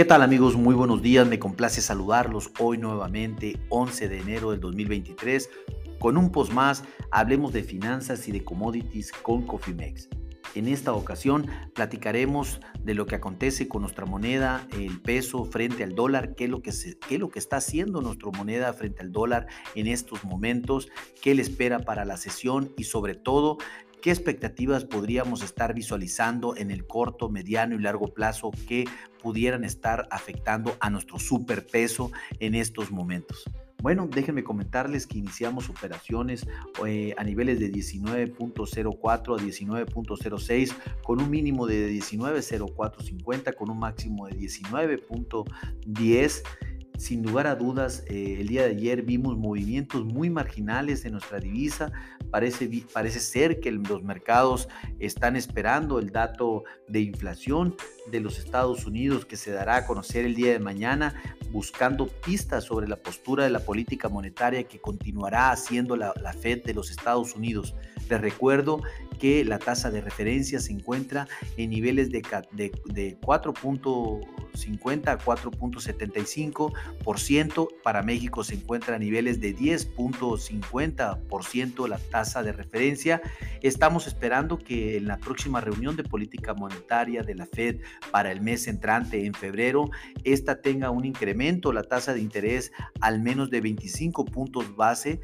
¿Qué tal amigos? Muy buenos días, me complace saludarlos hoy nuevamente, 11 de enero del 2023, con un post más, hablemos de finanzas y de commodities con Cofimex. En esta ocasión platicaremos de lo que acontece con nuestra moneda, el peso frente al dólar, qué es lo que, qué es lo que está haciendo nuestra moneda frente al dólar en estos momentos, qué le espera para la sesión y sobre todo ¿Qué expectativas podríamos estar visualizando en el corto, mediano y largo plazo que pudieran estar afectando a nuestro superpeso en estos momentos? Bueno, déjenme comentarles que iniciamos operaciones eh, a niveles de 19.04 a 19.06 con un mínimo de 19.0450 con un máximo de 19.10 sin lugar a dudas, eh, el día de ayer vimos movimientos muy marginales en nuestra divisa. Parece, parece ser que los mercados están esperando el dato de inflación de los Estados Unidos que se dará a conocer el día de mañana, buscando pistas sobre la postura de la política monetaria que continuará haciendo la, la Fed de los Estados Unidos. Les recuerdo que la tasa de referencia se encuentra en niveles de, de, de 4.50 a 4.75%. Para México se encuentra a niveles de 10.50% la tasa de referencia. Estamos esperando que en la próxima reunión de política monetaria de la Fed para el mes entrante en febrero, esta tenga un incremento, la tasa de interés al menos de 25 puntos base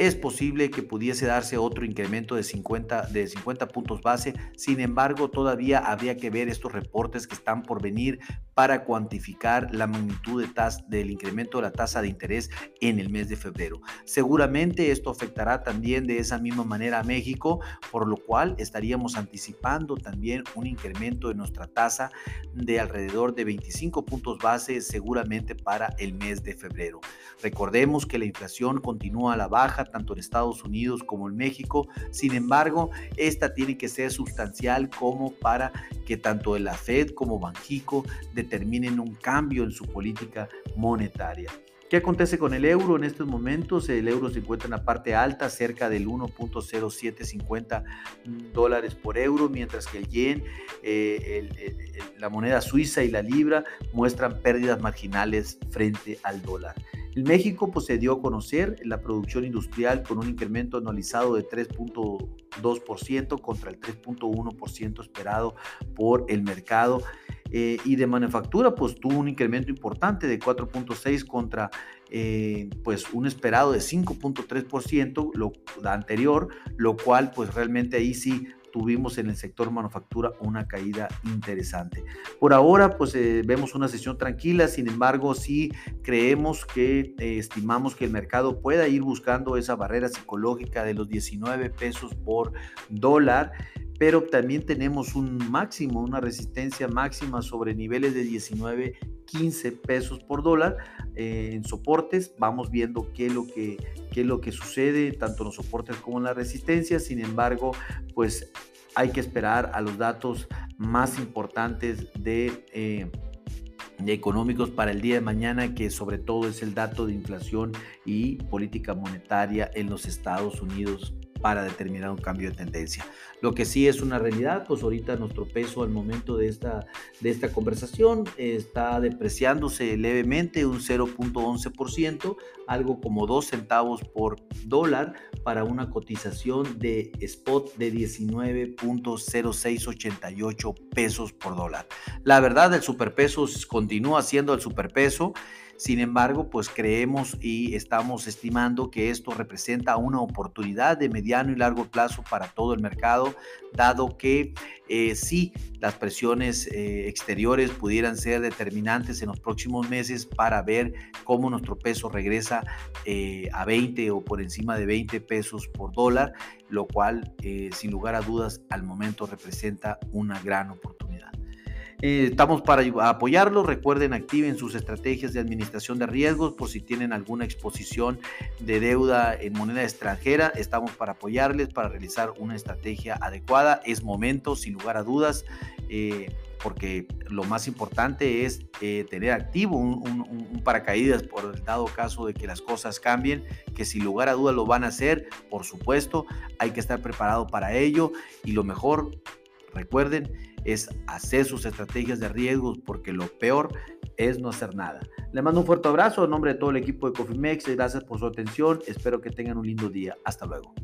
es posible que pudiese darse otro incremento de 50, de 50 puntos base, sin embargo todavía habría que ver estos reportes que están por venir para cuantificar la magnitud de del incremento de la tasa de interés en el mes de febrero. Seguramente esto afectará también de esa misma manera a México, por lo cual estaríamos anticipando también un incremento de nuestra tasa de alrededor de 25 puntos base seguramente para el mes de febrero. Recordemos que la inflación continúa a la baja tanto en Estados Unidos como en México, sin embargo, esta tiene que ser sustancial como para que tanto la Fed como Banjico determinen un cambio en su política monetaria. ¿Qué acontece con el euro en estos momentos? El euro se encuentra en la parte alta, cerca del 1.0750 dólares por euro, mientras que el yen, eh, la moneda suiza y la libra muestran pérdidas marginales frente al dólar. En México pues, se dio a conocer la producción industrial con un incremento anualizado de 3.2% contra el 3.1% esperado por el mercado. Eh, y de manufactura pues tuvo un incremento importante de 4.6 contra eh, pues un esperado de 5.3% lo anterior, lo cual pues realmente ahí sí tuvimos en el sector manufactura una caída interesante. Por ahora, pues eh, vemos una sesión tranquila, sin embargo, sí creemos que estimamos que el mercado pueda ir buscando esa barrera psicológica de los 19 pesos por dólar pero también tenemos un máximo, una resistencia máxima sobre niveles de 19, 15 pesos por dólar eh, en soportes. Vamos viendo qué es, lo que, qué lo que sucede, tanto en los soportes como en la resistencia. Sin embargo, pues hay que esperar a los datos más importantes. Eh, económicos para el día de mañana, que sobre todo es el dato de inflación y política monetaria en los Estados Unidos para determinar un cambio de tendencia. Lo que sí es una realidad, pues ahorita nuestro peso al momento de esta, de esta conversación está depreciándose levemente un 0.11%, algo como 2 centavos por dólar para una cotización de spot de 19.0688 pesos por dólar. La verdad, el superpeso continúa siendo el superpeso. Sin embargo, pues creemos y estamos estimando que esto representa una oportunidad de mediano y largo plazo para todo el mercado, dado que eh, sí, las presiones eh, exteriores pudieran ser determinantes en los próximos meses para ver cómo nuestro peso regresa eh, a 20 o por encima de 20 pesos por dólar, lo cual sin lugar a dudas al momento representa una gran oportunidad. Eh, estamos para apoyarlos. Recuerden, activen sus estrategias de administración de riesgos por si tienen alguna exposición de deuda en moneda extranjera. Estamos para apoyarles, para realizar una estrategia adecuada. Es momento, sin lugar a dudas. Eh, porque lo más importante es eh, tener activo un, paracaídas por el dado caso de que las cosas cambien, que sin lugar a dudas lo van a hacer, por supuesto, hay que estar preparado para ello y lo mejor, recuerden, es hacer sus estrategias de riesgos porque lo peor es no hacer nada. Le mando un fuerte abrazo en nombre de todo el equipo de Cofimex. Gracias por su atención. Espero que tengan un lindo día. Hasta luego.